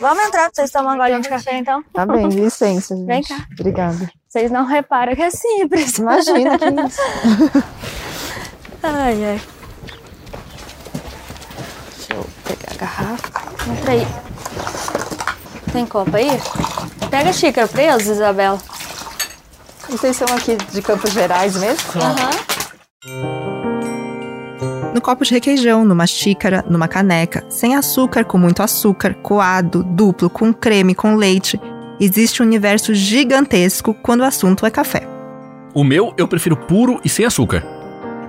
Vamos entrar pra vocês tomarem um golinho de café, então? Tá bem, licença, gente. Vem cá. Obrigada. Vocês não reparam que é simples. Imagina que isso. Ai, ai. Deixa eu pegar a garrafa. Entra aí. Tem copo aí? Pega a xícara pra eles, Isabela. Vocês são aqui de Campos Gerais mesmo? Aham. No copo de requeijão, numa xícara, numa caneca, sem açúcar, com muito açúcar, coado, duplo, com creme, com leite. Existe um universo gigantesco quando o assunto é café. O meu eu prefiro puro e sem açúcar.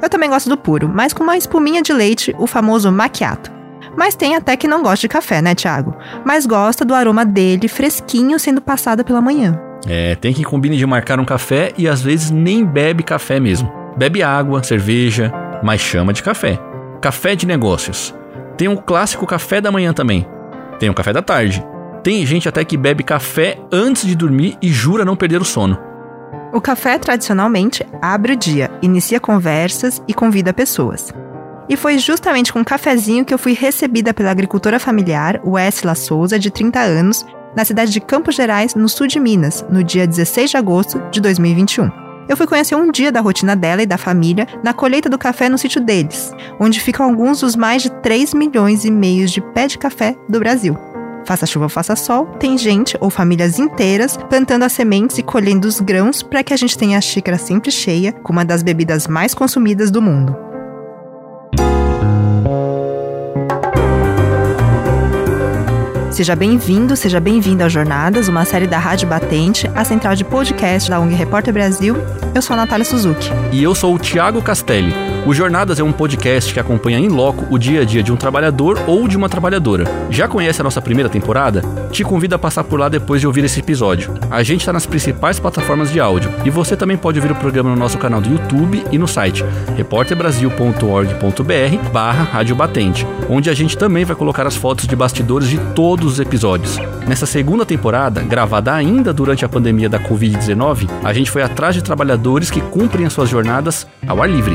Eu também gosto do puro, mas com uma espuminha de leite, o famoso macchiato. Mas tem até que não gosta de café, né, Thiago? Mas gosta do aroma dele fresquinho sendo passado pela manhã. É, tem que combine de marcar um café e às vezes nem bebe café mesmo. Bebe água, cerveja, mas chama de café. Café de negócios. Tem o clássico café da manhã também. Tem o café da tarde. Tem gente até que bebe café antes de dormir e jura não perder o sono. O café, tradicionalmente, abre o dia, inicia conversas e convida pessoas. E foi justamente com um cafezinho que eu fui recebida pela agricultora familiar, Wesley Souza, de 30 anos, na cidade de Campos Gerais, no sul de Minas, no dia 16 de agosto de 2021. Eu fui conhecer um dia da rotina dela e da família na colheita do café no sítio deles, onde ficam alguns dos mais de 3 milhões e meio de pé de café do Brasil. Faça chuva ou faça sol, tem gente ou famílias inteiras plantando as sementes e colhendo os grãos para que a gente tenha a xícara sempre cheia com uma das bebidas mais consumidas do mundo. Seja bem-vindo, seja bem-vinda ao Jornadas, uma série da Rádio Batente, a central de podcast da ONG Repórter Brasil. Eu sou a Natália Suzuki. E eu sou o Thiago Castelli. O Jornadas é um podcast que acompanha em loco o dia a dia de um trabalhador ou de uma trabalhadora. Já conhece a nossa primeira temporada? Te convido a passar por lá depois de ouvir esse episódio. A gente está nas principais plataformas de áudio e você também pode ouvir o programa no nosso canal do YouTube e no site repórterbrasil.org.br barra Rádio Batente, onde a gente também vai colocar as fotos de bastidores de todos os episódios. Nessa segunda temporada, gravada ainda durante a pandemia da Covid-19, a gente foi atrás de trabalhadores que cumprem as suas jornadas ao ar livre.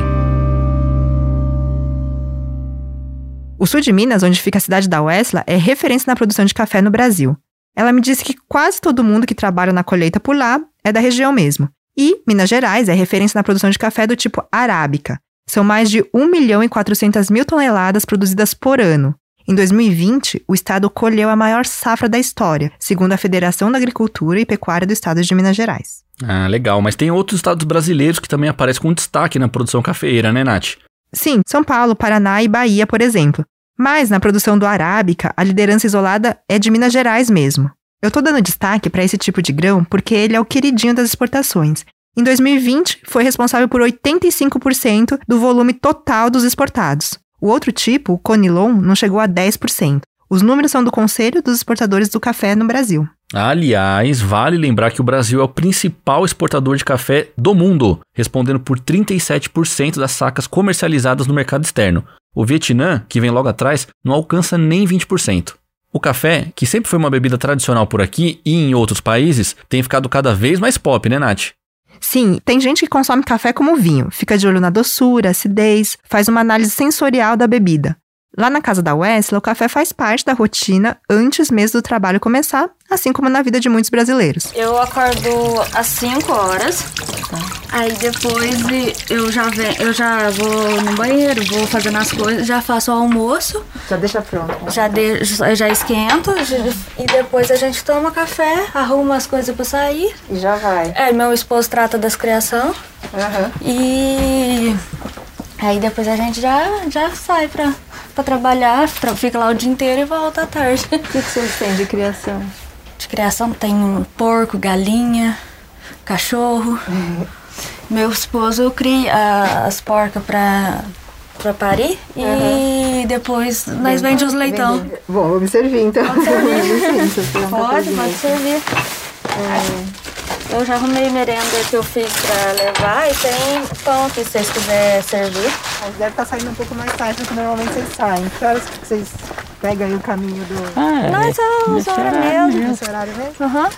O sul de Minas, onde fica a cidade da Wesla, é referência na produção de café no Brasil. Ela me disse que quase todo mundo que trabalha na colheita por lá é da região mesmo. E Minas Gerais é referência na produção de café do tipo arábica. São mais de 1 milhão e 400 mil toneladas produzidas por ano. Em 2020, o estado colheu a maior safra da história, segundo a Federação da Agricultura e Pecuária do Estado de Minas Gerais. Ah, legal, mas tem outros estados brasileiros que também aparecem com destaque na produção cafeeira, né, Nath? Sim, São Paulo, Paraná e Bahia, por exemplo. Mas na produção do arábica, a liderança isolada é de Minas Gerais mesmo. Eu tô dando destaque para esse tipo de grão porque ele é o queridinho das exportações. Em 2020, foi responsável por 85% do volume total dos exportados. O outro tipo, o Conilon, não chegou a 10%. Os números são do Conselho dos Exportadores do Café no Brasil. Aliás, vale lembrar que o Brasil é o principal exportador de café do mundo, respondendo por 37% das sacas comercializadas no mercado externo. O Vietnã, que vem logo atrás, não alcança nem 20%. O café, que sempre foi uma bebida tradicional por aqui e em outros países, tem ficado cada vez mais pop, né, Nath? Sim, tem gente que consome café como vinho, fica de olho na doçura, acidez, faz uma análise sensorial da bebida. Lá na casa da Wesley, o café faz parte da rotina antes mesmo do trabalho começar, assim como na vida de muitos brasileiros. Eu acordo às 5 horas. Aí depois eu já venho, eu já vou no banheiro, vou fazendo as coisas, já faço o almoço, Já deixa pronto. já, de, já esquento e depois a gente toma café, arruma as coisas pra sair. E já vai. É, meu esposo trata das criação Aham. e aí depois a gente já, já sai pra, pra trabalhar, tra- fica lá o dia inteiro e volta à tarde. O que, que vocês têm de criação? De criação tem porco, galinha, cachorro. Meu esposo cria as porcas pra, pra parir e depois nós vende os leitão. Vende- Bom, vou me servir então. Pode servir. Um Pode, pode servir. Eu já arrumei merenda que eu fiz pra levar e tem pão aqui se vocês quiserem servir. Mas deve estar saindo um pouco mais tarde do que normalmente vocês saem. Que horas que vocês pegam aí o caminho do Ah, Nós é o nesse horário horário mesmo. mesmo. desse horário mesmo? Aham.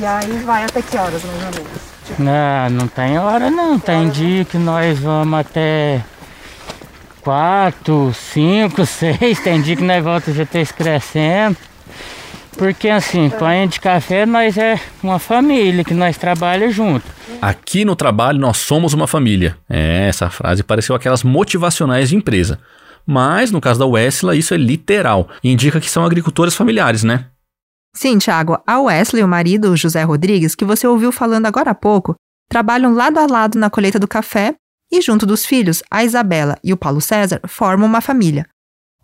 E aí vai até que horas, mais ou menos? Não, não tem hora não. Tem dia que nós vamos até quatro, cinco, seis. Tem dia que nós voltamos já tá crescendo. Porque assim, panha de café nós é uma família que nós trabalhamos junto. Aqui no trabalho nós somos uma família. É, essa frase pareceu aquelas motivacionais de empresa. Mas no caso da Wesla, isso é literal. E indica que são agricultores familiares, né? Sim, Thiago, a Wesley e o marido, o José Rodrigues, que você ouviu falando agora há pouco, trabalham lado a lado na colheita do café e, junto dos filhos, a Isabela e o Paulo César formam uma família.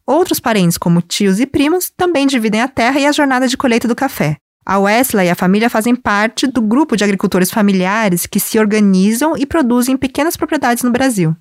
Outros parentes, como tios e primos, também dividem a terra e a jornada de colheita do café. A Wesley e a família fazem parte do grupo de agricultores familiares que se organizam e produzem pequenas propriedades no Brasil.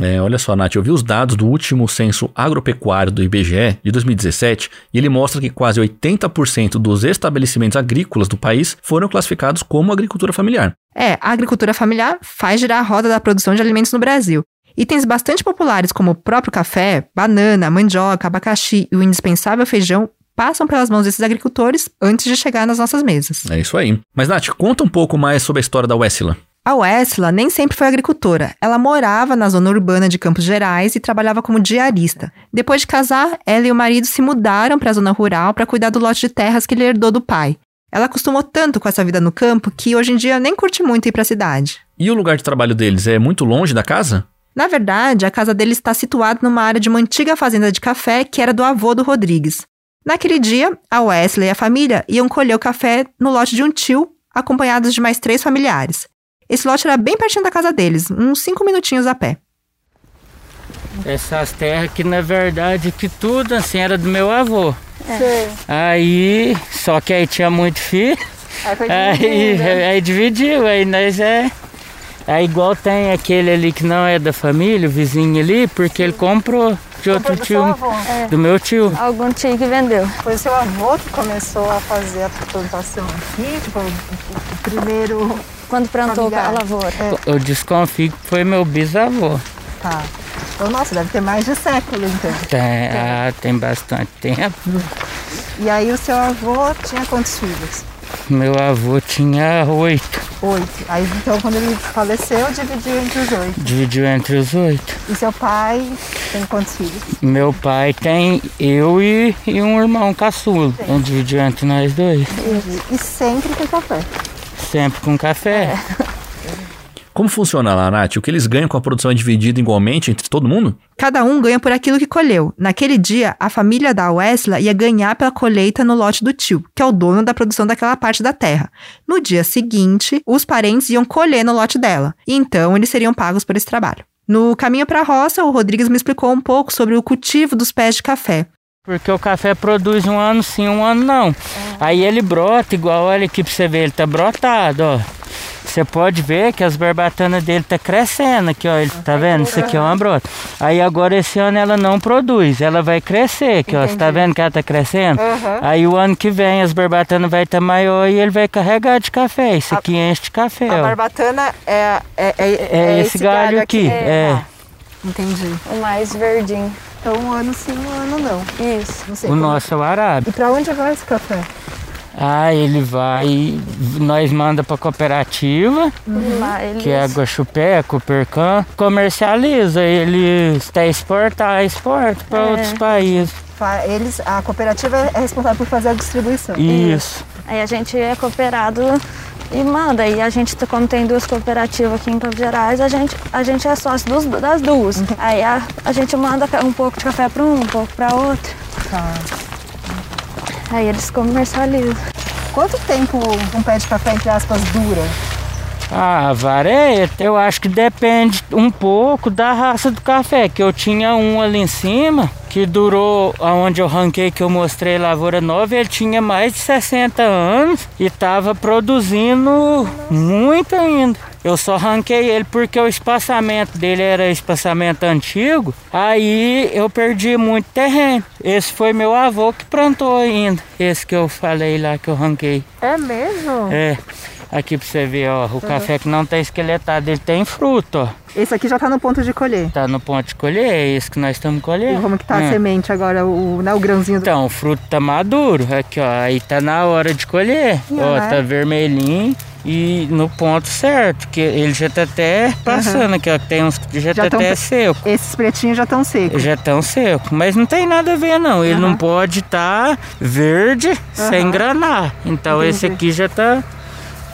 É, olha só, Nath, eu vi os dados do último censo agropecuário do IBGE de 2017 e ele mostra que quase 80% dos estabelecimentos agrícolas do país foram classificados como agricultura familiar. É, a agricultura familiar faz girar a roda da produção de alimentos no Brasil. Itens bastante populares como o próprio café, banana, mandioca, abacaxi e o indispensável feijão passam pelas mãos desses agricultores antes de chegar nas nossas mesas. É isso aí. Mas, Nath, conta um pouco mais sobre a história da Wessila. A Wessla nem sempre foi agricultora. Ela morava na zona urbana de Campos Gerais e trabalhava como diarista. Depois de casar, ela e o marido se mudaram para a zona rural para cuidar do lote de terras que ele herdou do pai. Ela acostumou tanto com essa vida no campo que hoje em dia nem curte muito ir para a cidade. E o lugar de trabalho deles é muito longe da casa? Na verdade, a casa deles está situada numa área de uma antiga fazenda de café que era do avô do Rodrigues. Naquele dia, a Wesley e a família iam colher o café no lote de um tio, acompanhados de mais três familiares. Esse lote era bem pertinho da casa deles, uns cinco minutinhos a pé. Essas terras que na verdade que tudo assim era do meu avô. Sei. Aí, só que aí tinha muito filho. Aí foi Aí, né? aí dividiu, aí nós é. Aí igual tem aquele ali que não é da família, o vizinho ali, porque ele comprou de outro Comprou do seu tio. avô. Do meu tio. Algum tio que vendeu. Foi seu avô que começou a fazer a plantação aqui, tipo, o, primeiro. Quando plantou a lavoura. Eu desconfio que foi meu bisavô. Tá. Então, nossa, deve ter mais de século, então. Tem, ah, tem bastante tempo. E aí o seu avô tinha quantos filhos? Meu avô tinha oito. Oito. Aí então quando ele faleceu, dividiu entre os oito. Dividiu entre os oito. E seu pai tem quantos filhos? Meu pai tem eu e, e um irmão caçulo. Então dividiu entre nós dois. Entendi. E sempre tem café. Sempre com café. Como funciona lá, Nath? O que eles ganham com a produção é dividido igualmente entre todo mundo? Cada um ganha por aquilo que colheu. Naquele dia, a família da Wesley ia ganhar pela colheita no lote do tio, que é o dono da produção daquela parte da terra. No dia seguinte, os parentes iam colher no lote dela, e então eles seriam pagos por esse trabalho. No caminho para a roça, o Rodrigues me explicou um pouco sobre o cultivo dos pés de café. Porque o café produz um ano sim, um ano não. Aí ele brota, igual olha aqui pra você ver, ele tá brotado, ó. Você pode ver que as barbatanas dele tá crescendo aqui, ó. Ele, tá vendo? Isso aqui é uma brota. Aí agora esse ano ela não produz, ela vai crescer aqui, ó. Você tá vendo que ela tá crescendo? Aí o ano que vem as barbatanas vai estar maior e ele vai carregar de café. Isso aqui enche de café, A ó. barbatana é, é, é, É esse galho aqui, é. Entendi. O mais verdinho. Então um ano sim, um ano não. Isso. Não sei O como- nosso é o arábico. E pra onde vai esse café? Ah, ele vai, nós manda pra cooperativa, eles... que é a Guaxupé, Coopercan, comercializa, eles até exportar, exporta para É. outros países. Eles, a cooperativa é responsável por fazer a distribuição. Isso. Aí a gente é cooperado e manda. E a gente, como tem duas cooperativas aqui em Campos Gerais, a gente, a gente é sócio dos- das duas. Aí a, a gente manda um pouco de café para um, um pouco para outro. Tá. Aí eles comercializam. Quanto tempo um pé de café, entre aspas, dura? Ah, vareia, eu acho que depende um pouco da raça do café, que eu tinha um ali em cima, que durou, aonde eu ranquei que eu mostrei lavoura nova, ele tinha mais de 60 anos e estava produzindo muito ainda. Eu só ranquei ele porque o espaçamento dele era espaçamento antigo, aí eu perdi muito terreno. Esse foi meu avô que plantou ainda, esse que eu falei lá que eu ranquei. É mesmo? É, aqui pra você ver, ó, o café que não tá esqueletado, ele tem fruto, ó. Esse aqui já tá no ponto de colher. Tá no ponto de colher, é esse que nós estamos E colhendo. como que tá a Hum. semente agora, o, né, o grãozinho do... Então, o fruto tá maduro, aqui ó, aí tá na hora de colher. Sim, ó, tá vermelhinho. E no ponto certo, que ele já tá até passando aqui, ó, tem uns que já, Já tá tão- até seco. Esses pretinhos já estão secos. Já tão seco, mas não tem nada a ver não. Ele não pode estar verde sem Aham. granar. Então esse Entendi. aqui já tá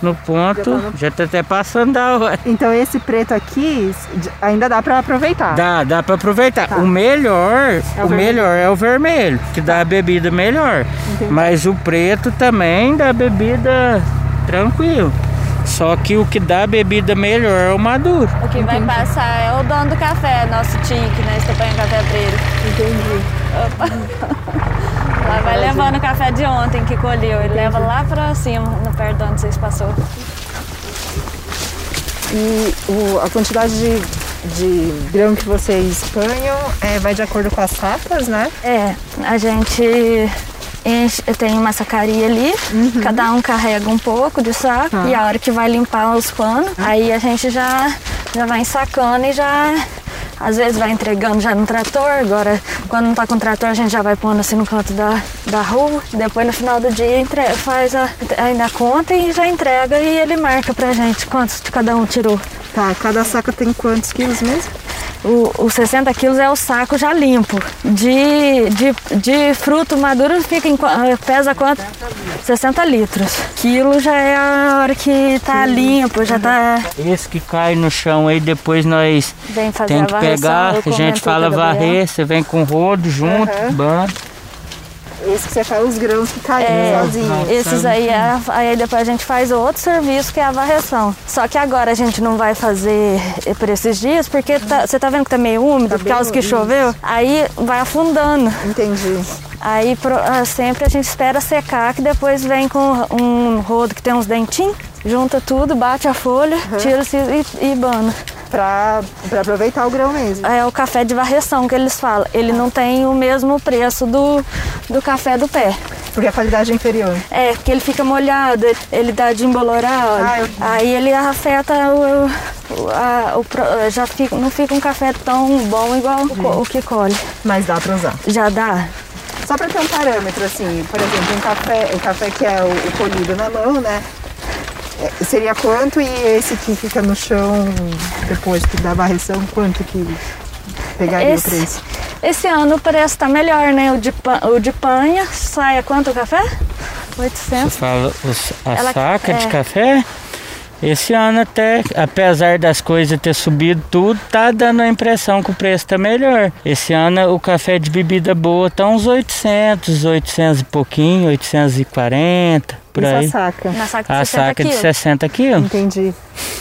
no ponto, já tá, até passando da hora. Então esse preto aqui ainda dá pra aproveitar. Dá, dá pra aproveitar. Tá. O melhor, É o o, melhor é o vermelho, que dá a bebida melhor. Entendi. Mas o preto também dá bebida tranquilo. Só que o que dá a bebida melhor é o maduro. O que vai passar é o dono do café, nosso tio, que nós tomamos café pra ele. Entendi. Lá vai levando o café de ontem que colheu. Ele leva lá pra cima, no perto de onde vocês passou. E o- a quantidade de, de grão que vocês panham é, vai de acordo com as sacas, né? É, a gente enche, tem uma sacaria ali, cada um carrega um pouco de saco e a hora que vai limpar os panos, aí a gente já, já vai ensacando e já. Às vezes vai entregando já no trator, agora quando não tá com trator a gente já vai pondo assim no canto da, da rua, depois no final do dia faz a, ainda a conta e já entrega e ele marca pra gente quantos de cada um tirou. Tá, cada saca tem quantos quilos mesmo? Os 60 quilos é o saco já limpo. De, de, de fruto maduro fica em, eh, pesa quanto? 60 litros. Quilo já é a hora que tá limpo, já tá. Esse que cai no chão aí, depois nós tem que pegar, a gente fala varrer, você vem com o rodo junto, Aham. banda. Esse que você faz os grãos que caem É, sozinho. esses aí, é, aí depois a gente faz o outro serviço que é a varreção. Só que agora a gente não vai fazer por esses dias, porque tá- você tá vendo que tá meio úmido, por bem causa que choveu, aí vai afundando. Entendi. Aí pro- ah, sempre a gente espera secar, que depois vem com um rodo que tem uns dentinhos, junta tudo, bate a folha, tira se- e, e bana. Pra aproveitar o grão mesmo. É o café de varreção que eles falam. Ele não tem o mesmo preço do, do café do pé. Porque a qualidade é inferior. É, porque ele fica molhado, ele- dá de embolorar, olha. Ah, eu- Aí ele afeta o. o- a- o já fica, não fica um café tão bom igual o, o que colhe. Mas dá pra usar. Já dá? Só pra ter um parâmetro, assim, por exemplo, um café, o café que é o, o colhido na mão, né? É, Seria quanto e esse que fica no chão depois que dá a varreção, quanto que pegaria Esse- o preço? Esse ano o preço tá melhor, né? O de, o de panha sai a quanto o café? 800. Você fala os- a Ela- saca de é. café. Esse ano até, apesar das coisas ter subido tudo, tá dando a impressão que o preço tá melhor. Esse ano o café de bebida boa tá uns 800, 800 e pouquinho, 840, por Isso aí. a saca. Na saca de A 60 saca de quilos. 60 quilos. Entendi.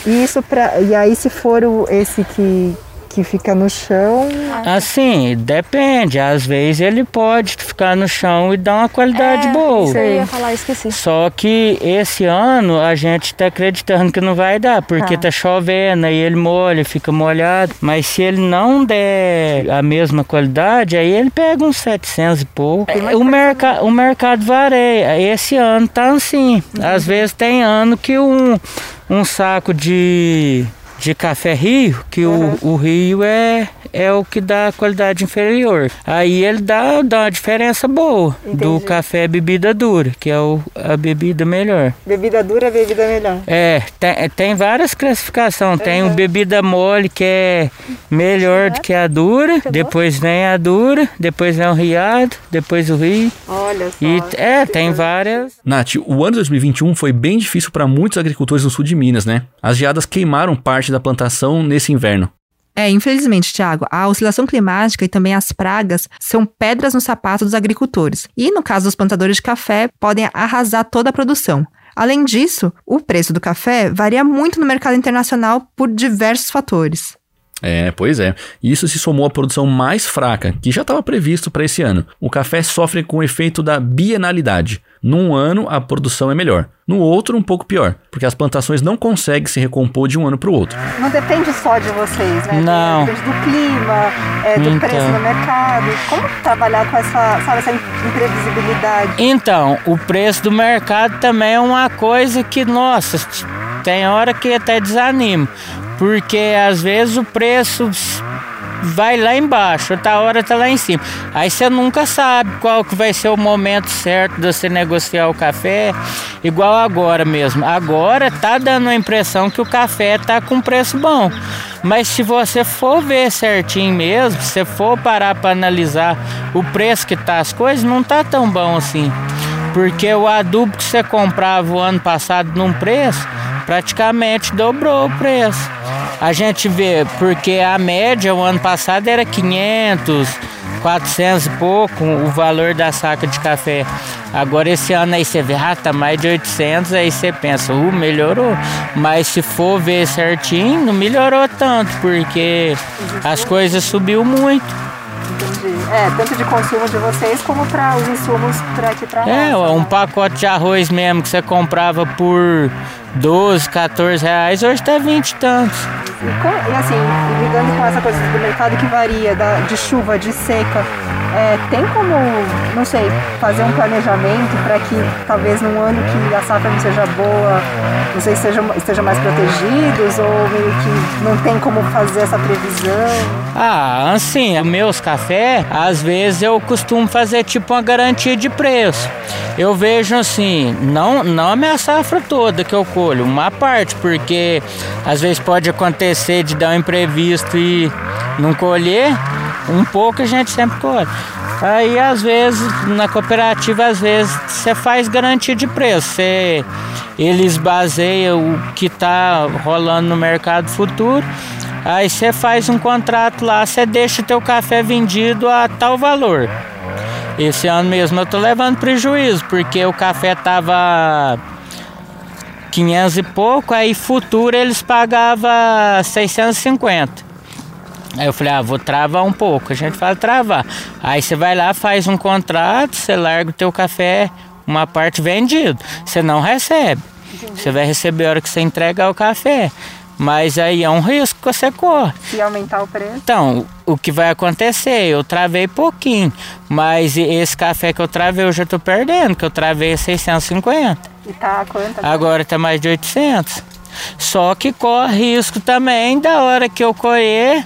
E isso pra. E aí se for o, esse que, que fica no chão. Assim, depende. Às vezes ele pode ficar no chão e dar uma qualidade É, boa. Isso aí, eu ia falar, esqueci. Só que esse ano a gente tá acreditando que não vai dar, porque Tá. tá, chovendo, aí ele molha, fica molhado. Mas se ele não der a mesma qualidade, aí ele pega uns 700 e pouco. O, merca o mercado varia. Esse ano tá assim. Às vezes tem ano que um, um saco de, de café rio, que o, o rio é, é o que dá qualidade inferior. Aí ele dá, dá uma diferença boa do Entendi. café bebida dura, que é o, a bebida melhor. Bebida dura, bebida melhor. É, tem, tem várias classificações. Tem o bebida mole, que é melhor do que a dura. Depois vem a dura, depois vem o riado, depois o rio. Olha só. E é, tem várias. Nath, o ano 2021 foi bem difícil para muitos agricultores no sul de Minas, né? As geadas queimaram parte da plantação nesse inverno. É, infelizmente, Tiago, a oscilação climática e também as pragas são pedras no sapato dos agricultores. E, no caso dos plantadores de café, podem arrasar toda a produção. Além disso, o preço do café varia muito no mercado internacional por diversos fatores. É, pois é. Isso se somou à produção mais fraca, que já estava previsto para esse ano. O café sofre com o efeito da bienalidade. Num ano, a produção é melhor. No outro, um pouco pior, porque as plantações não conseguem se recompor de um ano para o outro. Não depende só de vocês, né? Não. Depende do clima, é, do Então. preço no mercado. Como trabalhar com essa, sabe, essa imprevisibilidade? Então, o preço do mercado também é uma coisa que, nossa, tem hora que até desanima. Porque às vezes o preço vai lá embaixo, outra hora tá lá em cima. Aí você nunca sabe qual que vai ser o momento certo de você negociar o café, igual agora mesmo. Agora tá dando a impressão que o café tá com preço bom. Mas se você for ver certinho mesmo, se for parar para analisar o preço que tá as coisas, não tá tão bom assim. Porque o adubo que você comprava o ano passado num preço, praticamente dobrou o preço. A gente vê, porque a média o ano passado era 500, 400 e pouco o valor da saca de café. Agora esse ano aí você vê, ah, tá mais de 800, aí você pensa, uh, melhorou. Mas se for ver certinho, não melhorou tanto, porque as coisas subiu muito. Entendi. É, tanto de consumo de vocês como para os insumos para aqui para É, um pacote de arroz mesmo que você comprava por 12, 14 reais, hoje tá 20 e tantos. E, assim, lidando com essa coisa do mercado que varia, da- de chuva, de seca, é, tem como, não sei, fazer um planejamento para que talvez num ano que a safra não seja boa, vocês sejam, estejam mais protegidos ou meio que não tem como fazer essa previsão? Ah, assim, meus cafés, às vezes eu costumo fazer tipo uma garantia de preço. Eu vejo assim, não, não a minha safra toda que eu colho, uma parte, porque às vezes pode acontecer de dar um imprevisto e não colher, um pouco a gente sempre colhe. Aí às vezes na cooperativa às vezes você faz garantia de preço, eles baseiam o que está rolando no mercado futuro. Aí você faz um contrato lá, você deixa o teu café vendido a tal valor. Esse ano mesmo eu tô levando prejuízo, porque o café tava 500 e pouco, aí futuro eles pagavam 650. Aí eu falei, ah, vou travar um pouco. A gente fala travar. Aí você vai lá, faz um contrato, você larga o teu café, uma parte vendido. Você não recebe. Você vai receber a hora que você entregar o café. Mas aí é um risco que você corre. Se aumentar o preço? Então, o que vai acontecer? Eu travei pouquinho, mas esse café que eu travei eu já tô perdendo, que eu travei 650. E tá quanto? Agora tá mais de 800. Só que corre risco também da hora que eu colher,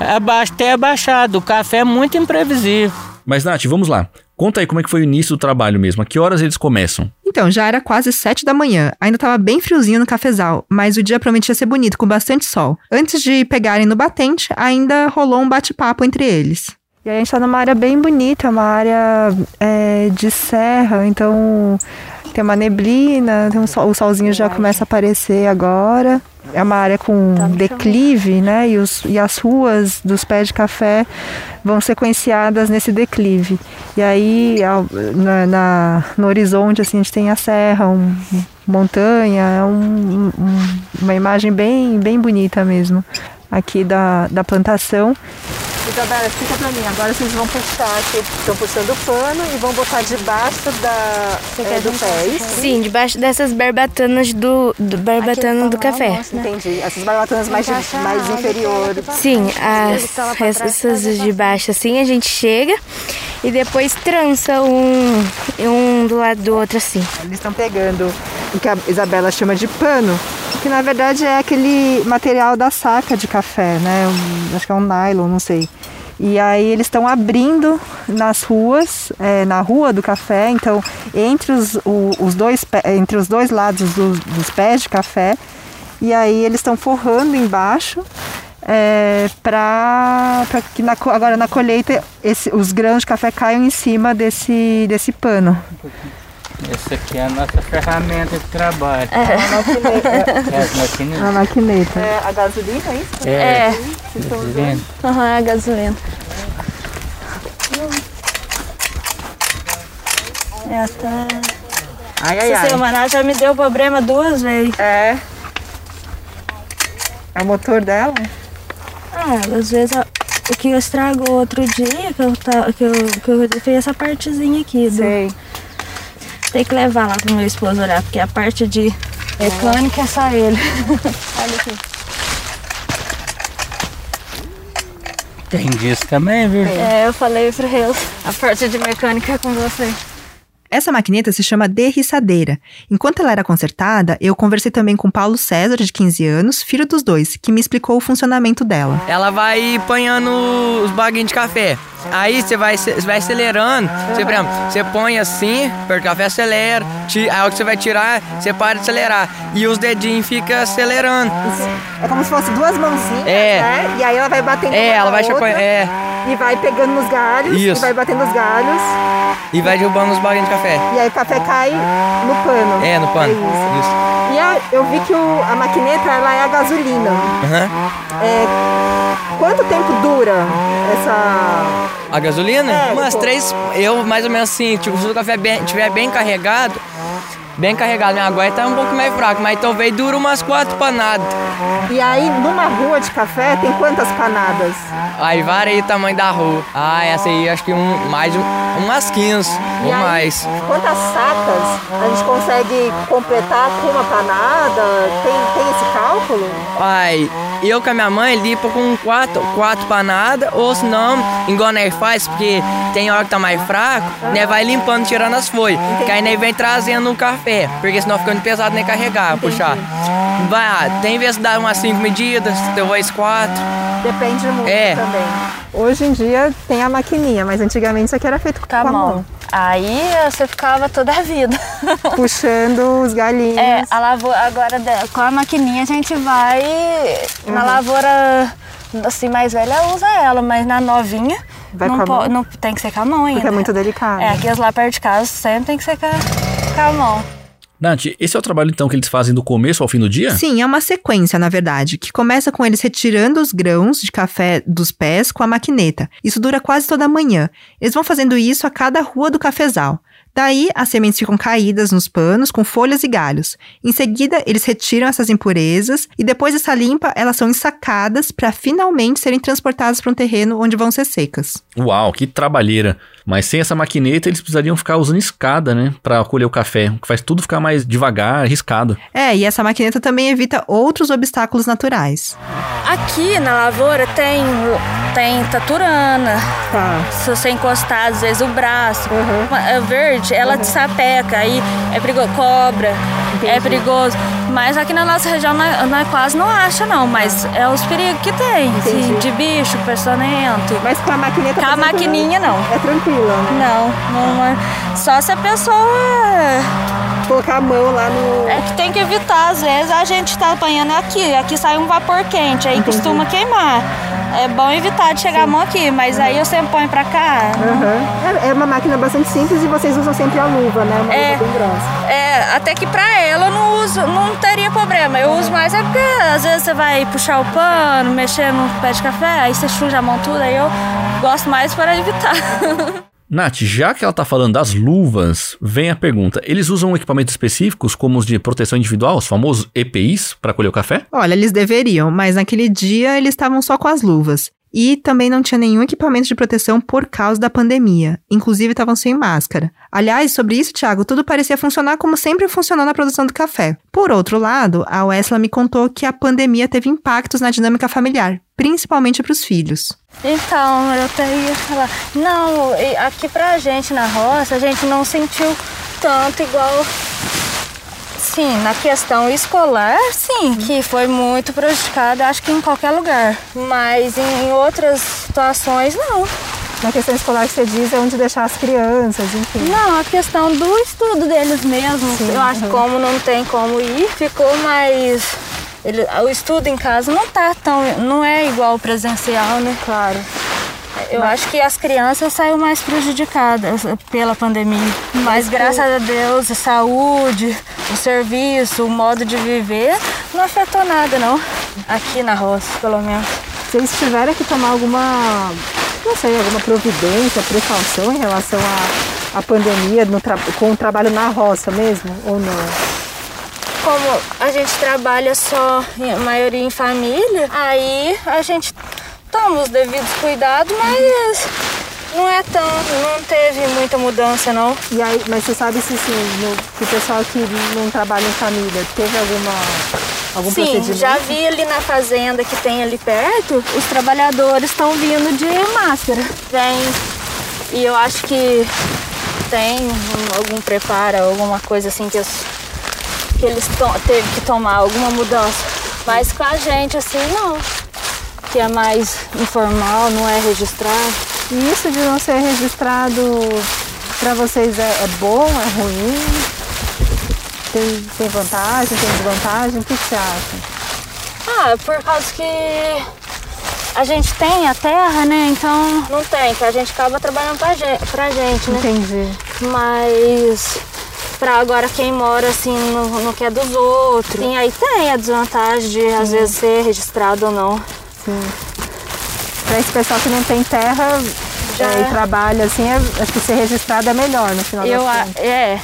abaixo, ter abaixado. O café é muito imprevisível. Mas, Nath, vamos lá. Conta aí como é que foi o início do trabalho mesmo. A que horas eles começam? Então, já era quase sete da manhã. Ainda tava bem friozinho no cafezal, mas o dia prometia ser bonito, com bastante sol. Antes de pegarem no batente, ainda rolou um bate-papo entre eles. E a gente tá numa área bem bonita, uma área é, de serra, então tem uma neblina, tem um sol- o solzinho já começa a aparecer agora. É uma área com declive, né? E, os, e as ruas dos pés de café vão sequenciadas nesse declive. E aí, ao- na, na- no horizonte, assim, a gente tem a serra, um, montanha, é um- um- uma imagem bem, bem bonita mesmo aqui da, da plantação. Isabela, explica pra mim. Agora vocês vão puxar aqui, estão puxando o pano e vão botar debaixo da, é, do pé. é isso? Sim, debaixo dessas barbatanas do, do barbatana do café. Entendi. Essas barbatanas mais, mais inferiores. Sim, as, essas de baixo assim a gente chega e depois trança um, um do lado do outro assim. Eles estão pegando o que a Isabela chama de pano, que na verdade é aquele material da saca de café, né? Um- acho que é um nylon, não sei. E aí eles estão abrindo nas ruas, é, na rua do café, então entre os, o- os dois, entre os dois lados dos, dos pés de café, e aí eles estão forrando embaixo é, para que na agora na colheita esse- os grãos de café caiam em cima desse, desse pano. Essa aqui é a nossa ferramenta de trabalho. É a maquineta. É as maquinas. A maquineta. É a gasolina, é isso? É, É, tá vendo? aham, a gasolina. Essa, Ai, ai, essa ai. semana já me deu problema duas vezes. É. É o motor dela? Ah, às vezes a- o que estragou outro dia, que eu, ta- que eu, que eu fiz essa partezinha aqui. Do, Sei. Tem que levar lá pro meu esposo olhar, porque a parte de mecânica é só ele. Olha aqui. Tem disso também, viu? É, eu falei pra eles, a parte de mecânica é com você. Essa maquineta se chama derriçadeira. Enquanto ela era consertada, eu conversei também com Paulo César, de 15 anos, filho dos dois, que me explicou o funcionamento dela. Ela vai apanhando os baguinhos de café. Aí você vai, vai acelerando. Você, por exemplo, você põe assim, perto do café, acelera. Aí o que você vai tirar, você para de acelerar. E os dedinhos ficam acelerando. É como se fosse duas mãozinhas, É. né? E aí ela vai batendo É, ela vai outra. É. E vai pegando nos galhos, Isso. e vai batendo nos galhos, E vai derrubando os baguinhos de café. e aí o café cai no pano. É, no pano. É isso. Isso. E a- eu vi que o- a maquineta ela é a gasolina. Aham. É, quanto tempo dura essa. A gasolina? É, Umas tipo- três. Eu, mais ou menos assim, tipo, se o café bem, tiver bem carregado, bem carregado, né? Agora tá um pouco mais fraco, mas talvez dure umas quatro panadas. E aí, numa rua de café, tem quantas panadas? Aí varia o tamanho da rua. Ah, essa aí acho que um, mais um, umas 15 ou aí, mais. Quantas sacas a gente consegue completar com uma panada? Tem, tem esse cálculo? Ai, eu com a minha mãe limpa com quatro, quatro panadas, ou se não, igual nós faz, porque tem hora que tá mais fraco, né? Vai limpando, tirando as folhas. Que aí nós vem trazendo o café, porque senão fica muito pesado nem carregar, puxar. Vai, ah, tem vezes que dá umas cinco medidas, talvez quatro. Depende muito É. também. Hoje em dia tem a maquininha, mas antigamente isso aqui era feito Com a mão. Aí você ficava toda a vida. Puxando os galinhos. É, a lavoura, agora com a maquininha a gente vai. Na lavoura assim mais velha usa ela, mas na novinha Vai não, com a po- mão? não tem que ser com a mão ainda. Porque é muito delicado. É, aqueles lá perto de casa sempre tem que ser com a, com a mão. Nath, esse é o trabalho então que eles fazem do começo ao fim do dia? Sim, é uma sequência, na verdade, que começa com eles retirando os grãos de café dos pés com a maquineta. Isso dura quase toda a manhã. Eles vão fazendo isso a cada rua do cafezal. Daí, as sementes ficam caídas nos panos com folhas e galhos. Em seguida, eles retiram essas impurezas e depois dessa limpa, elas são ensacadas para finalmente serem transportadas para um terreno onde vão ser secas. Uau, que trabalheira. Mas sem essa maquineta, eles precisariam ficar usando escada, né? Pra colher o café, o que faz tudo ficar mais devagar, arriscado. É, e essa maquineta também evita outros obstáculos naturais. Aqui na lavoura tem, tem taturana. Tá. Se você encostar, às vezes, o braço. Uma- é verde, ela te sapeca. Aí é perigoso. Cobra. É perigoso. Mas aqui na nossa região nós, nós quase não acha, não. Mas é os perigos que tem. assim, de bicho, peçonhento. Mas com a maquineta. Com a exemplo, maquininha, não. É tranquila. Não, não é. Só se a pessoa. Colocar a mão lá no. É que tem que evitar, às vezes a gente tá apanhando aqui, aqui sai um vapor quente, aí costuma queimar. É bom evitar de chegar a mão aqui, mas aí eu sempre ponho pra cá. É, é uma máquina bastante simples e vocês usam sempre a luva, né? Uma É. luva bem grossa. É, até que pra ela eu não uso, não teria problema. Eu uso mais é porque às vezes você vai puxar o pano, mexer no pé de café, aí você suja a mão tudo, aí eu gosto mais para evitar. Nath, já que ela tá falando das luvas, vem a pergunta: eles usam equipamentos específicos, como os de proteção individual, os famosos EPIs, para colher o café? Olha, eles deveriam, mas naquele dia eles estavam só com as luvas. E também não tinha nenhum equipamento de proteção por causa da pandemia. Inclusive estavam sem máscara. Aliás, sobre isso, Thiago, tudo parecia funcionar como sempre funcionou na produção do café. Por outro lado, a Wesley me contou que a pandemia teve impactos na dinâmica familiar, principalmente para os filhos. Então, eu até ia falar, não, aqui pra gente na roça, a gente não sentiu tanto igual. Sim, na questão escolar, sim, que foi muito prejudicada, acho que em qualquer lugar. Mas em outras situações, não. Na questão escolar que você diz é onde deixar as crianças, enfim. Não, a questão do estudo deles mesmo. eu acho que como não tem como ir, ficou mais. Ele- o estudo em casa não tá tão. não é igual o presencial, né? Claro. Eu acho que as crianças saíram mais prejudicadas pela pandemia. Mas graças a Deus, a saúde, o serviço, o modo de viver, não afetou nada não. Aqui na roça, pelo menos. Vocês tiveram que tomar alguma, não sei, alguma providência, precaução em relação à, à pandemia no com o trabalho na roça mesmo, ou não? Como a gente trabalha só, a maioria em família, aí a gente toma os devidos cuidados, mas não é tão. não teve muita mudança não. E aí, mas você sabe se sim, no, que o pessoal que não trabalha em família teve alguma algum Sim, procedimento? já vi ali na fazenda que tem ali perto, os trabalhadores estão vindo de máscara. Vem. E eu acho que tem um- algum preparo, alguma coisa assim que, que eles teve que tomar, alguma mudança. Mas com a gente, assim, não. Que é mais informal, não é registrado. E isso de não ser registrado para vocês é, é bom, é ruim? Tem, tem vantagem, tem desvantagem? O que, que você acha? Ah, por causa que a gente tem a terra, né? Então não tem, que a gente acaba trabalhando pra gente, pra gente né? Entendi. Mas pra agora quem mora assim no, no que é dos outros. E aí tem a desvantagem de às vezes ser registrado ou não. Sim. Para esse pessoal que não tem terra Já é, é. e trabalha assim, é- acho que ser registrado é melhor no final Eu, das contas. é,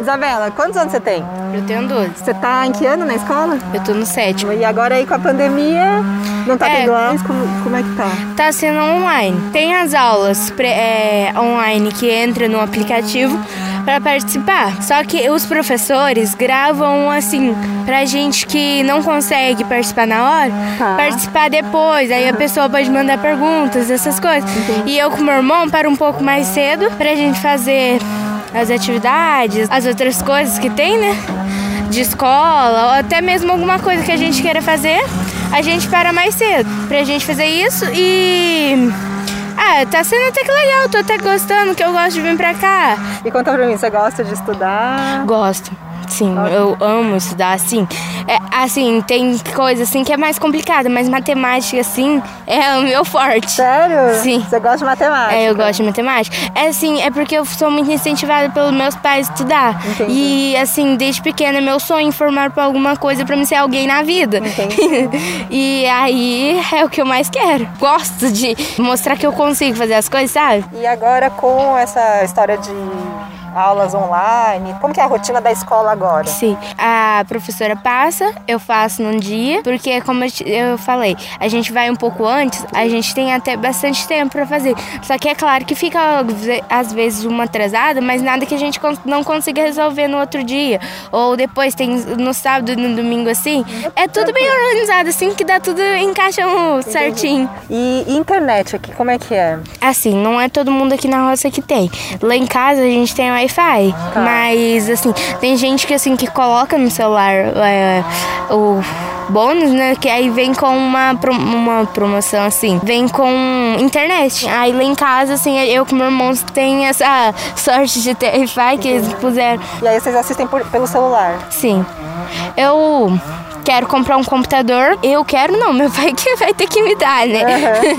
Isabela, quantos anos você tem? Eu tenho 12. Você tá em que ano na escola? Eu tô no sétimo. E agora aí com a pandemia, não tá É. tendo aulas? Como, como é que tá? Tá sendo online. Tem as aulas pre- é, online que entra no aplicativo para participar. Só que os professores gravam assim pra gente que não consegue participar na hora, Tá. participar depois. Aí a pessoa pode mandar perguntas, essas coisas. E eu com meu irmão paro um pouco mais cedo pra gente fazer as atividades, as outras coisas que tem, né? de escola, ou até mesmo alguma coisa que a gente queira fazer, a gente para mais cedo pra gente fazer isso e. Ah, tá sendo até que legal, tô até gostando, que eu gosto de vir pra cá. E conta pra mim, você gosta de estudar? Gosto. Sim, eu amo estudar, assim. É, assim, tem coisa assim que é mais complicada, mas matemática, assim, é o meu forte. Sério? Sim. Você gosta de matemática? É, eu gosto de matemática. É assim, é porque eu sou muito incentivada pelos meus pais a estudar. Entendi. E assim, desde pequena é meu sonho formar pra alguma coisa pra me ser alguém na vida. Entendi. e aí é o que eu mais quero. Gosto de mostrar que eu consigo fazer as coisas, sabe? E agora com essa história de aulas online, como que é a rotina da escola agora? Sim. A professora passa, eu faço num dia, porque como eu, falei, a gente vai um pouco antes, a gente tem até bastante tempo pra fazer. Só que é claro que fica às vezes uma atrasada, mas nada que a gente não consiga resolver no outro dia. Ou depois tem no sábado, no domingo assim. É tudo bem organizado assim que dá tudo encaixa um certinho. E internet aqui, como é que é? Assim, não é todo mundo aqui na roça que tem. Lá em casa a gente tem Wi-Fi, mas assim, tem gente que assim que coloca no celular é, o bônus, né? Que aí vem com uma, uma promoção assim, vem com internet. Aí lá em casa, assim, eu com meu irmão tem essa sorte de ter Wi-Fi que eles puseram. E aí vocês assistem por- pelo celular? Sim. Eu quero comprar um computador. Eu quero não, meu pai que vai ter que me dar, né?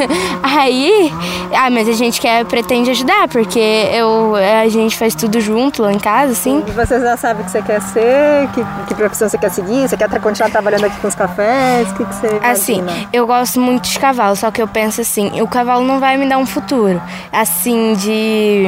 Aí, ah, mas a gente quer pretende ajudar, porque eu a gente faz tudo junto lá em casa, assim. E você já sabe o que você quer ser, que, que profissão você quer seguir, você quer continuar trabalhando aqui com os cafés, o que, que você Assim, imagina? eu gosto muito de cavalo, só que eu penso assim, o cavalo não vai me dar um futuro. Assim, de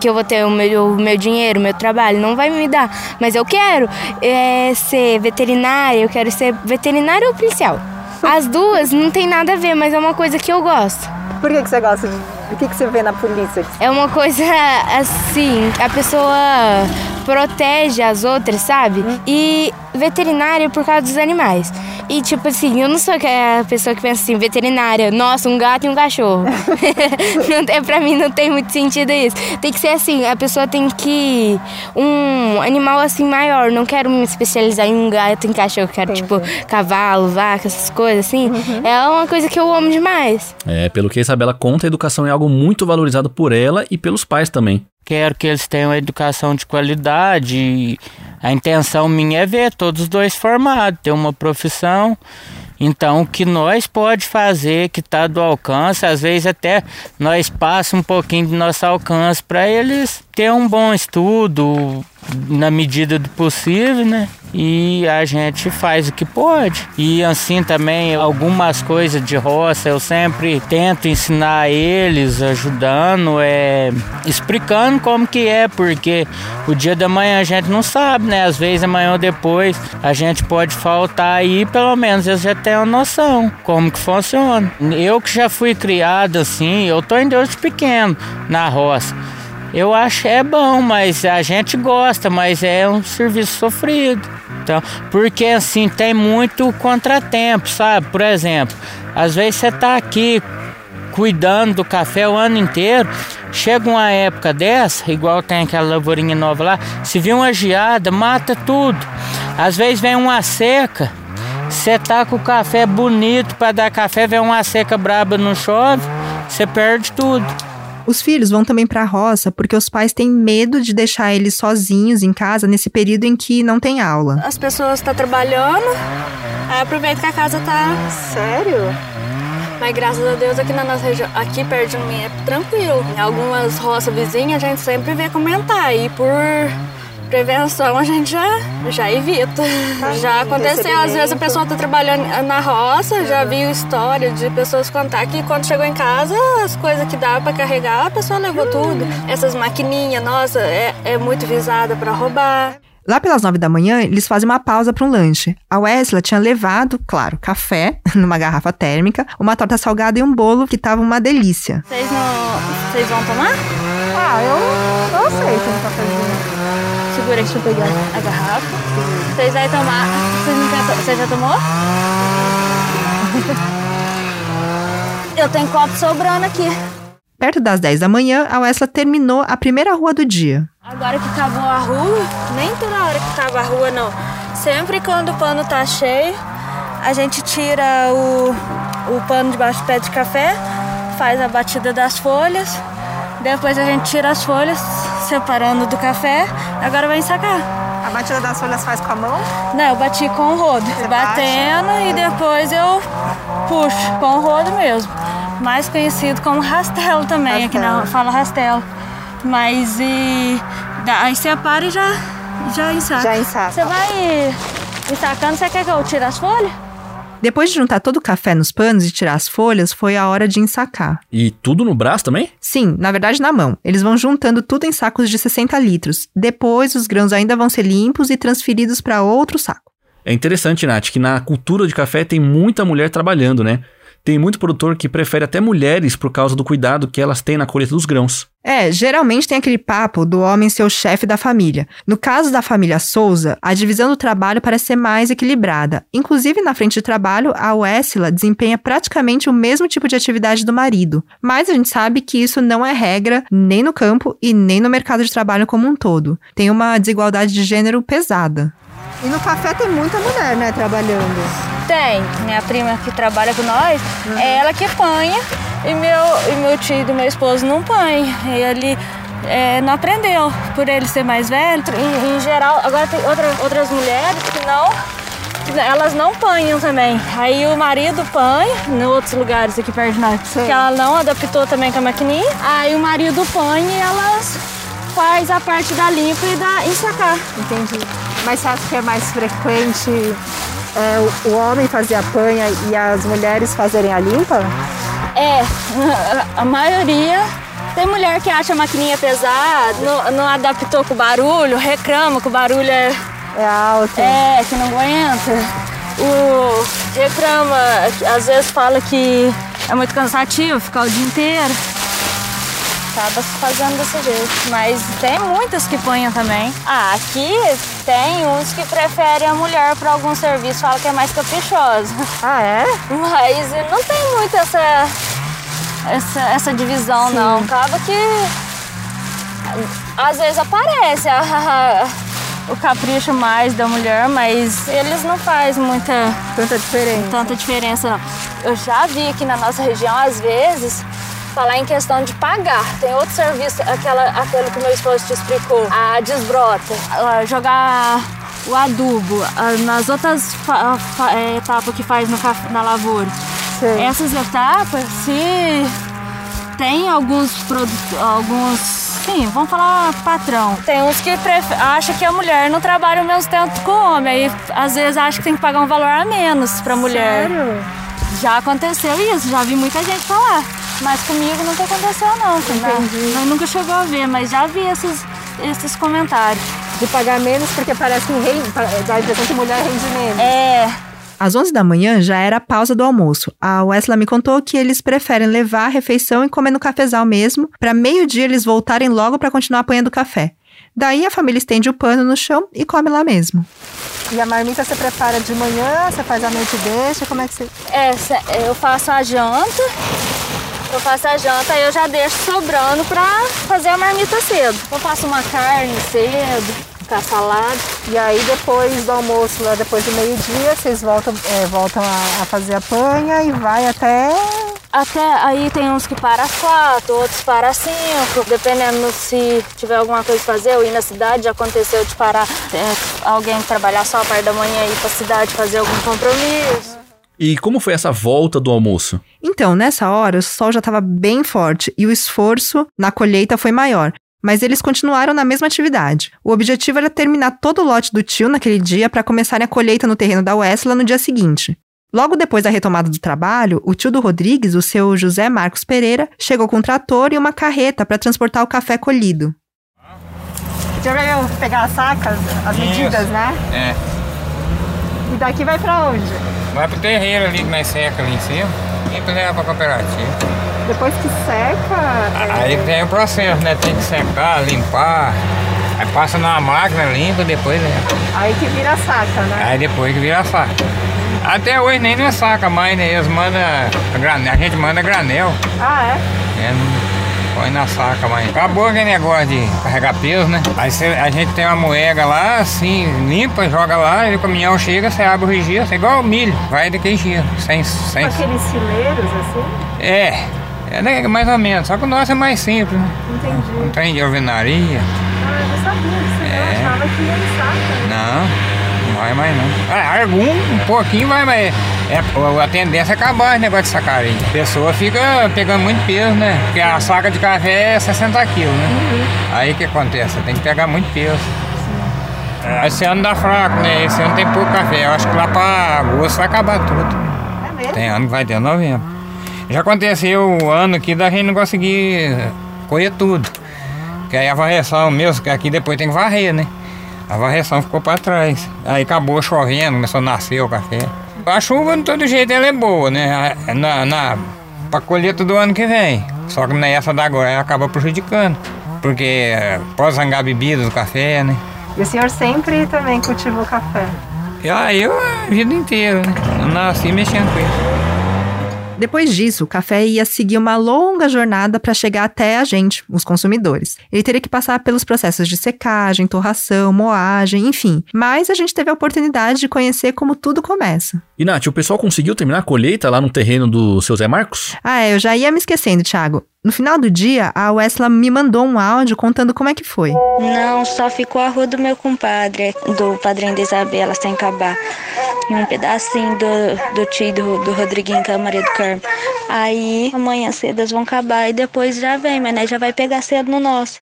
que eu vou ter o meu, o meu dinheiro, o meu trabalho, não vai me dar. Mas eu quero é, ser veterinária, eu quero ser veterinária ou policial. As duas não tem nada a ver, mas é uma coisa que eu gosto. Por que, que você gosta. O que, que você vê na polícia? É uma coisa assim, a pessoa protege as outras, sabe? E veterinária por causa dos animais. E tipo assim, eu não sou aquela pessoa que pensa assim, veterinária, nossa, um gato e um cachorro. não tem, pra mim não tem muito sentido isso. Tem que ser assim, a pessoa tem que. Um animal assim maior. Não quero me especializar em um gato e um cachorro. Quero, tipo, cavalo, vaca, essas coisas assim. É uma coisa que eu amo demais. É, pelo que a Isabela conta, a educação é algo muito valorizado por ela e pelos pais também. Quero que eles tenham educação de qualidade. A intenção minha é ver todos os dois formados, ter uma profissão. Então, o que nós pode fazer, que está do alcance, às vezes até nós passa um pouquinho do nosso alcance para eles ter um bom estudo na medida do possível, né? E a gente faz o que pode. E assim também, algumas coisas de roça eu sempre tento ensinar eles, ajudando, é, explicando como que é, porque o dia da manhã a gente não sabe, né? Às vezes amanhã ou depois a gente pode faltar aí, pelo menos eles já têm uma noção como que funciona. Eu que já fui criado assim, eu tô em Deus de pequeno na roça. Eu acho é bom, mas a gente gosta, mas é um serviço sofrido. Então, porque assim tem muito contratempo, sabe? Por exemplo, às vezes você tá aqui cuidando do café o ano inteiro. Chega uma época dessa, igual tem aquela lavourinha nova lá, se vir uma geada, mata tudo. Às vezes vem uma seca, você tá com o café bonito para dar café, vem uma seca braba, não chove, você perde tudo. Os filhos vão também para a roça porque os pais têm medo de deixar eles sozinhos em casa nesse período em que não tem aula. As pessoas estão tá trabalhando, aí aproveita que a casa tá. Sério? Mas graças a Deus aqui na nossa região, aqui perto de mim é tranquilo. Em algumas roças vizinhas a gente sempre vê comentar e por prevenção a gente já, já evita. já aconteceu, às vezes a pessoa está trabalhando na roça, já viu história de pessoas contar que quando chegou em casa, as coisas que dava para carregar, a pessoa levou tudo. Essas maquininhas, nossa, é, é muito visada para roubar. Lá pelas nove da manhã, eles fazem uma pausa para um lanche. A Wesley tinha levado, claro, café numa garrafa térmica, uma torta salgada e um bolo que tava uma delícia. Vocês não. Vocês vão tomar? Ah, eu, eu aceito um cafezinho. Segura, deixa eu pegar a garrafa. Vocês vão tomar. Vocês não querem, você já tomou? eu tenho copo sobrando aqui. Perto das 10 da manhã, a Wesley terminou a primeira rua do dia. Agora que acabou a rua, nem toda hora que acaba a rua, não. Sempre quando o pano tá cheio, a gente tira o, o pano debaixo do pé de café, faz a batida das folhas, depois a gente tira as folhas, separando do café, agora vai ensacar. A batida das folhas faz com a mão? Não, eu bati com o rodo, Você batendo bate? e depois eu puxo com o rodo mesmo mais conhecido como rastelo também, rastelo. aqui na fala rastelo. Mas e aí você para e já, já ensaca. Já ensaca. Você vai ensacando, você quer que eu tire as folhas? Depois de juntar todo o café nos panos e tirar as folhas, foi a hora de ensacar. E tudo no braço também? Sim, na verdade na mão. Eles vão juntando tudo em sacos de 60 litros. Depois, os grãos ainda vão ser limpos e transferidos para outro saco. É interessante, Nath, que na cultura de café tem muita mulher trabalhando, né? Tem muito produtor que prefere até mulheres por causa do cuidado que elas têm na colheita dos grãos. É, geralmente tem aquele papo do homem ser o chefe da família. No caso da família Souza, a divisão do trabalho parece ser mais equilibrada. Inclusive, na frente de trabalho, a Wessila desempenha praticamente o mesmo tipo de atividade do marido. Mas a gente sabe que isso não é regra nem no campo e nem no mercado de trabalho como um todo. Tem uma desigualdade de gênero pesada. E no café tem muita mulher, né, trabalhando. Tem. Minha prima que trabalha com nós, uhum. é ela que panha e meu, e meu tio do meu esposo não panha. E ele é, não aprendeu, por ele ser mais velho. Em, em geral, agora tem outra, outras mulheres que não elas não panham também. Aí o marido panha em outros lugares aqui perto de nós. Sim. Que ela não adaptou também com a maquininha. Aí o marido panha e elas faz a parte da limpa e da ensacar. Entendi. Mas você acha que é mais frequente é, o, homem fazer a panha e as mulheres fazerem a limpa? É, a maioria. Tem mulher que acha a maquininha pesada, não, não adaptou com o barulho, reclama que o barulho é. É alto. É, que não aguenta. O reclama, às vezes fala que é muito cansativo ficar o dia inteiro acaba fazendo desse jeito. Mas tem muitas que ponham também. Ah, aqui tem uns que preferem a mulher para algum serviço, fala que é mais caprichosa. Ah, é? Mas não tem muito essa, essa, essa divisão, Sim. não. Acaba que às vezes aparece a, a, o capricho mais da mulher, mas eles não fazem muita tanta diferença. Tanta diferença não. Eu já vi aqui na nossa região às vezes falar em questão de pagar. Tem outro serviço, aquela, aquele que meu esposo te explicou, a desbrota, jogar o adubo, nas outras é, etapas que faz no, na lavoura. Sim. Essas etapas, se tem alguns produtos, alguns sim, vamos falar patrão. Tem uns que acham que a mulher não trabalha o mesmo tempo que o homem. Aí às vezes acha que tem que pagar um valor a menos pra mulher. Sério? Já aconteceu isso, já vi muita gente falar. Mas comigo nunca aconteceu não, Entendi. Não, nunca chegou a ver, mas já vi esses, esses comentários. De pagar menos porque parece que rende, dá a impressão que mulher rende menos. É. Às 11 da manhã já era a pausa do almoço. A Wesley me contou que eles preferem levar a refeição e comer no cafezal mesmo, para meio-dia eles voltarem logo para continuar apanhando café. Daí a família estende o pano no chão e come lá mesmo. E a marmita você prepara de manhã, você faz a noite e deixa, como é que você... É, eu faço a janta, Eu faço a janta e eu já deixo sobrando pra fazer a marmita cedo. Eu faço uma carne cedo, com a salada. E aí depois do almoço, lá depois do meio-dia, vocês voltam, é, voltam a, a fazer a panha e vai até Até aí tem uns que para às quatro, outros para às cinco, dependendo se tiver alguma coisa pra fazer. Eu ir na cidade, já aconteceu de parar é, alguém trabalhar só a parte da manhã e ir pra cidade fazer algum compromisso. E como foi essa volta do almoço? Então, nessa hora, o sol já estava bem forte e o esforço na colheita foi maior. Mas eles continuaram na mesma atividade. O objetivo era terminar todo o lote do tio naquele dia para começarem a colheita no terreno da Wesla no dia seguinte. Logo depois da retomada do trabalho, o tio do Rodrigues, o seu José Marcos Pereira, chegou com um trator e uma carreta para transportar o café colhido. Já veio pegar as sacas, as Isso. medidas, né? É. E daqui vai pra onde? Vai pro terreiro ali que nós seca ali em cima e leva pra cooperativa. Depois que seca. é, Aí tem o processo, né? Tem que secar, limpar. Aí passa numa máquina, limpa, depois leva. Aí que vira saca, né? Aí depois que vira saca. Até hoje nem não saca mais, né? Eles mandam a a gente manda granel. Ah, é? É, põe na saca mais. Acabou aquele negócio de carregar peso, né? Aí cê- a gente tem uma moega lá, assim, limpa, joga lá, e o caminhão chega, você abre o registro, é igual o milho, vai daquele giro, sem, sem... Aqueles fileiros assim? É, é né, mais ou menos, só que o nosso é mais simples, né? Entendi. Não tem de alvenaria, Ah, eu não sabia disso, É. achava que ia saca. não, não vai mais não. Ah, algum, um pouquinho vai, mas é, a tendência é acabar esse negócio de sacarinha. A pessoa fica pegando muito peso, né? Porque a saca de café é 60 quilos, né? Aí o que acontece? Tem que pegar muito peso. É, Esse ano dá fraco, né? Esse ano tem pouco café. Eu acho que lá pra agosto vai acabar tudo. É mesmo? Tem ano que vai ter novembro. Já aconteceu o ano que da gente não conseguir colher tudo. Porque aí a varreção mesmo, que aqui depois tem que varrer, né? A varreção ficou para trás. Aí acabou chovendo, começou a nascer o café. A chuva, de todo jeito, ela é boa, né? Na, na, pra colheita do ano que vem. Só que nessa da agora ela acaba prejudicando. Porque eh, pode zangar a bebida do café, né? E o senhor sempre também cultivou café? Aí eu a vida inteira, né? Eu nasci mexendo com isso. Depois disso, o café ia seguir uma longa jornada para chegar até a gente, os consumidores. Ele teria que passar pelos processos de secagem, torração, moagem, enfim. Mas a gente teve a oportunidade de conhecer como tudo começa. E Nath, o pessoal conseguiu terminar a colheita lá no terreno do seu Zé Marcos? Ah, é, eu já ia me esquecendo, Thiago. No final do dia, a Wesla me mandou um áudio contando como é que foi. Não, só ficou a rua do meu compadre, do padrinho da Isabela, sem acabar. E um pedacinho do, do tio do, do Rodriguinho, que é a Maria do Carmo. Aí, amanhã cedo eles vão acabar e depois já vem, mas né, já vai pegar cedo no nosso.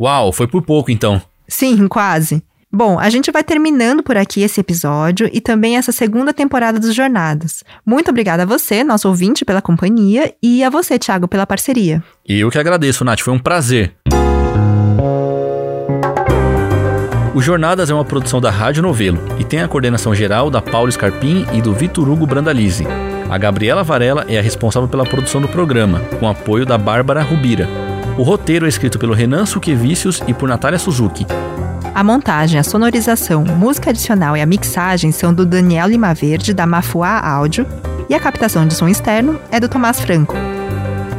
Uau, foi por pouco então. Sim, quase. Bom, a gente vai terminando por aqui esse episódio e também essa segunda temporada dos Jornadas. Muito obrigada a você, nosso ouvinte, pela companhia e a você, Thiago, pela parceria. E eu que agradeço, Nath, foi um prazer. O Jornadas é uma produção da Rádio Novelo e tem a coordenação geral da Paulo Scarpim e do Vitor Hugo Brandalize. A Gabriela Varela é a responsável pela produção do programa, com apoio da Bárbara Rubira. O roteiro é escrito pelo Renan Suquevicius e por Natália Suzuki. A montagem, a sonorização, música adicional e a mixagem são do Daniel Lima Verde, da Mafuá Áudio, e a captação de som externo é do Tomás Franco.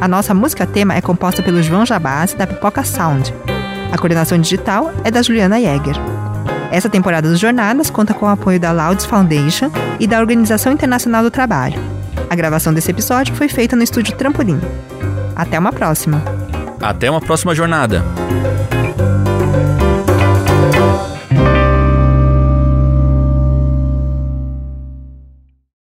A nossa música tema é composta pelo João Jabassi, da Pipoca Sound. A coordenação digital é da Juliana Jäger. Essa temporada dos Jornadas conta com o apoio da Louds Foundation e da Organização Internacional do Trabalho. A gravação desse episódio foi feita no estúdio Trampolim. Até uma próxima! Até uma próxima jornada!